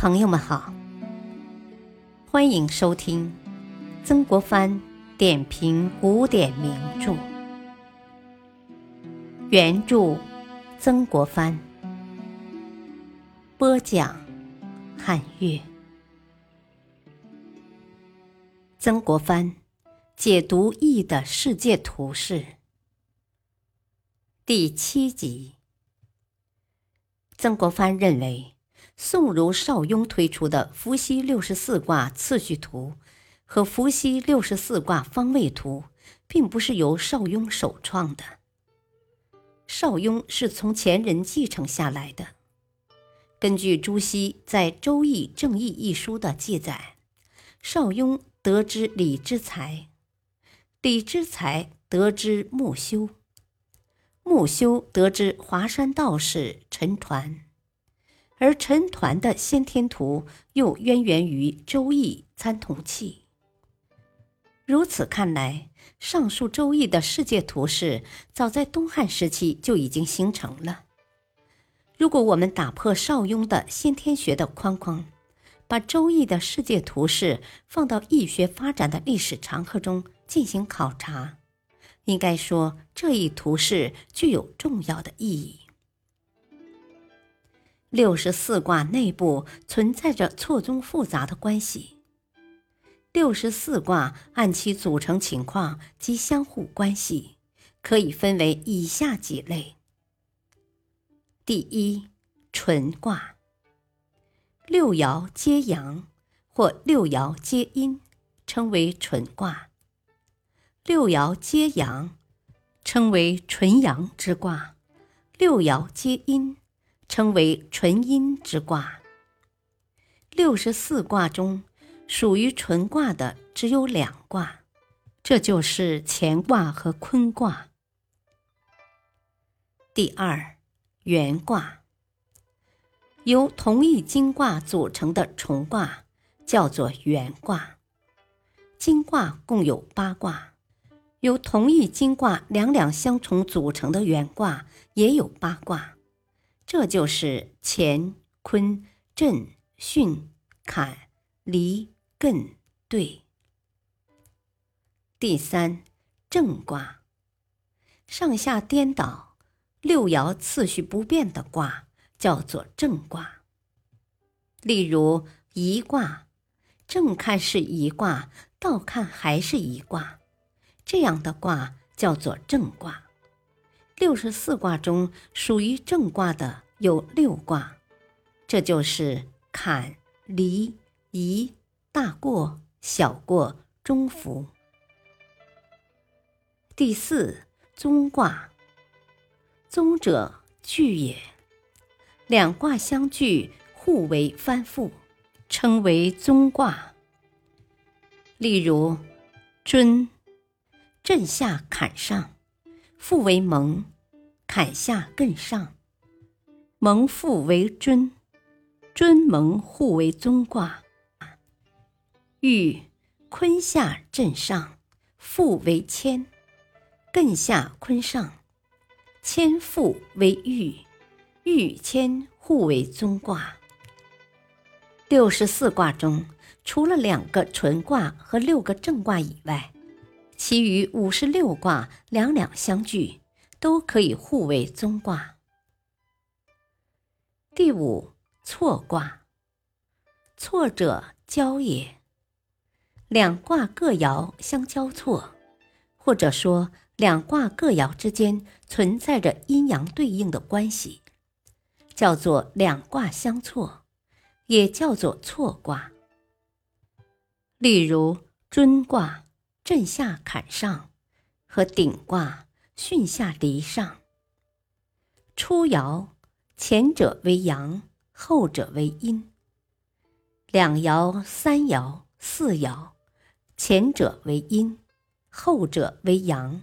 朋友们好，欢迎收听曾国藩点评古典名著，原著曾国藩，播讲汉乐，曾国藩解读易的世界图示第七集。曾国藩认为。宋儒邵雍推出的伏羲六十四卦次序图和伏羲六十四卦方位图，并不是由邵雍首创的。邵雍是从前人继承下来的。根据朱熹在《周易正义》一书的记载，邵雍得知李之才，李之才得知穆修，穆修得知华山道士陈抟。而陈抟的先天图又渊源于《周易》参同契。如此看来，上述《周易》的世界图式早在东汉时期就已经形成了。如果我们打破邵雍的先天学的框框，把《周易》的世界图式放到易学发展的历史长河中进行考察，应该说这一图式具有重要的意义。六十四卦内部存在着错综复杂的关系。六十四卦按其组成情况及相互关系，可以分为以下几类：第一，纯卦，六爻皆阳或六爻皆阴，称为纯卦；六爻皆阳，称为纯阳之卦；六爻皆阴。称为纯阴之卦。六十四卦中，属于纯卦的只有两卦，这就是乾卦和坤卦。第二，元卦，由同一金卦组成的重卦叫做元卦。金卦共有八卦，由同一金卦两两相重组成的元卦也有八卦。这就是乾、坤、震、巽、坎、离、艮、兑。第三，正卦，上下颠倒、六爻次序不变的卦叫做正卦。例如一卦，正看是一卦，倒看还是一卦，这样的卦叫做正卦。六十四卦中属于正卦的有六卦，这就是坎、离、颐、大过、小过、中孚。第四，宗卦。宗者，聚也。两卦相聚，互为翻覆，称为宗卦。例如，尊，震下坎上。复为蒙，坎下艮上，蒙复为尊，尊蒙互为宗卦。遇坤下震上，复为谦，艮下坤上，谦复为玉，玉谦互为宗卦。六十四卦中，除了两个纯卦和六个正卦以外。其余五十六卦两两相聚，都可以互为宗卦。第五错卦，错者交也。两卦各爻相交错，或者说两卦各爻之间存在着阴阳对应的关系，叫做两卦相错，也叫做错卦。例如尊卦。震下坎上，和顶卦巽下离上。初爻，前者为阳，后者为阴。两爻、三爻、四爻，前者为阴，后者为阳。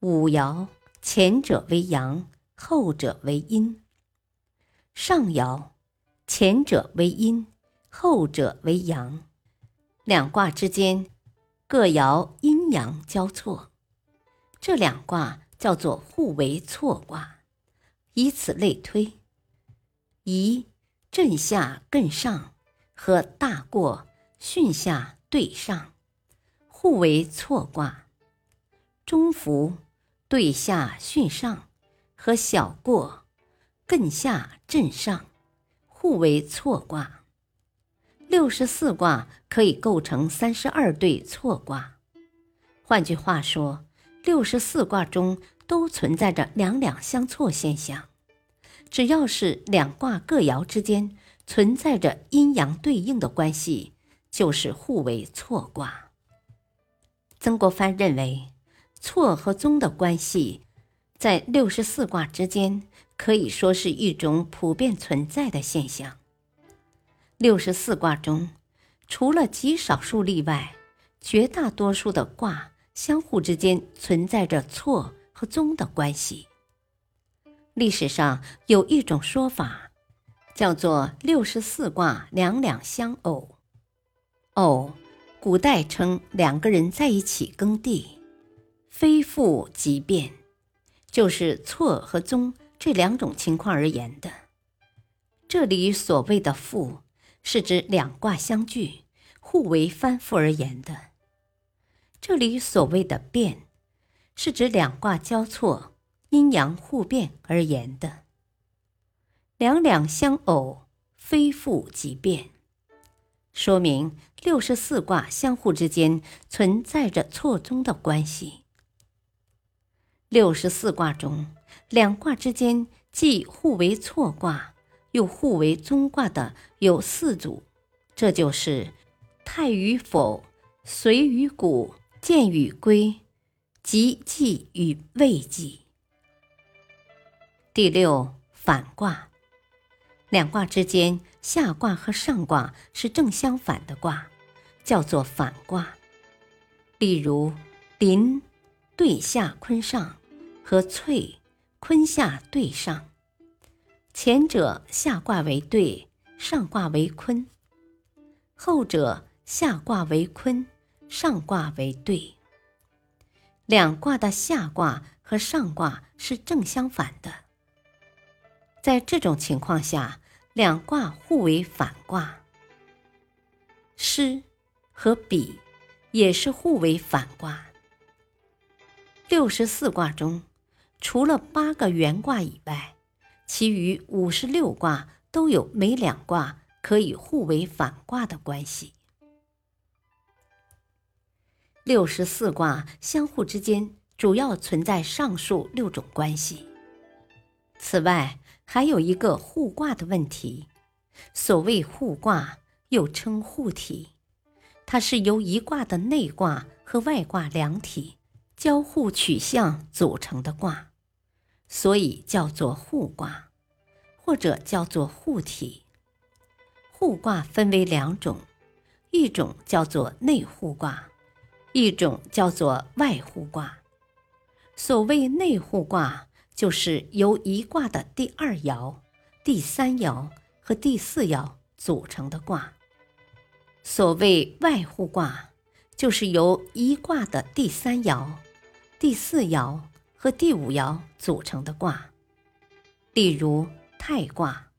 五爻，前者为阳，后者为阴。上爻，前者为阴，后者为阳。两卦之间。各爻阴阳交错，这两卦叫做互为错卦。以此类推，颐震下艮上和大过巽下对上，互为错卦；中孚对下巽上和小过艮下震上，互为错卦。六十四卦可以构成三十二对错卦。换句话说，六十四卦中都存在着两两相错现象。只要是两卦各爻之间存在着阴阳对应的关系，就是互为错卦。曾国藩认为，错和综的关系在六十四卦之间可以说是一种普遍存在的现象。六十四卦中，除了极少数例外，绝大多数的卦相互之间存在着错和综的关系。历史上有一种说法，叫做“六十四卦两两相偶”。偶，古代称两个人在一起耕地，非复即变，就是错和综这两种情况而言的。这里所谓的复，是指两卦相聚，互为翻覆而言的；这里所谓的变，是指两卦交错。阴阳互变而言的，两两相偶，非复即变，说明六十四卦相互之间存在着错综的关系。六十四卦中，两卦之间既互为错卦，又互为综卦的有四组，这就是太与否、随与古、见与归、吉忌与未济。第六反卦，两卦之间，下卦和上卦是正相反的卦，叫做反卦。例如，临对下坤上和萃坤下对上，前者下卦为兑，上卦为坤；后者下卦为坤，上卦为兑。两卦的下卦和上卦是正相反的。在这种情况下，两卦互为反卦。师和比也是互为反卦。六十四卦中，除了八个元卦以外，其余五十六卦都有每两卦可以互为反卦的关系。六十四卦相互之间主要存在上述六种关系。此外，还有一个互卦的问题。所谓互卦，又称互体，它是由一卦的内卦和外卦两体交互取向组成的卦，所以叫做互卦，或者叫做互体。互卦分为两种，一种叫做内互卦，一种叫做外互卦。所谓内互卦。就是由一卦的第二爻、第三爻和第四爻组成的卦。所谓外互卦，就是由一卦的第三爻、第四爻和第五爻组成的卦。例如太卦，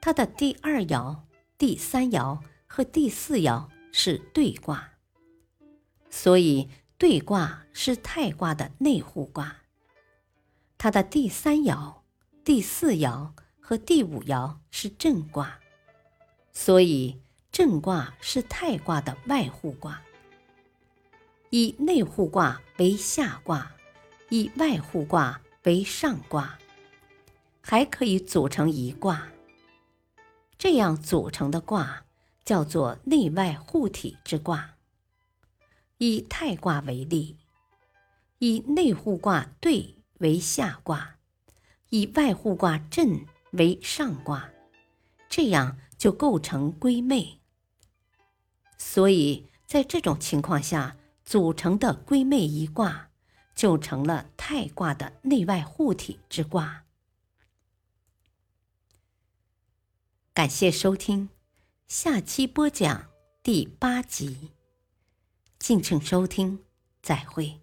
它的第二爻、第三爻和第四爻是兑卦，所以兑卦是太卦的内互卦。它的第三爻、第四爻和第五爻是震卦，所以震卦是太卦的外互卦。以内互卦为下卦，以外互卦为上卦，还可以组成一卦。这样组成的卦叫做内外互体之卦。以太卦为例，以内互卦兑。为下卦，以外互卦震为上卦，这样就构成归妹。所以在这种情况下组成的归妹一卦，就成了太卦的内外护体之卦。感谢收听，下期播讲第八集，敬请收听，再会。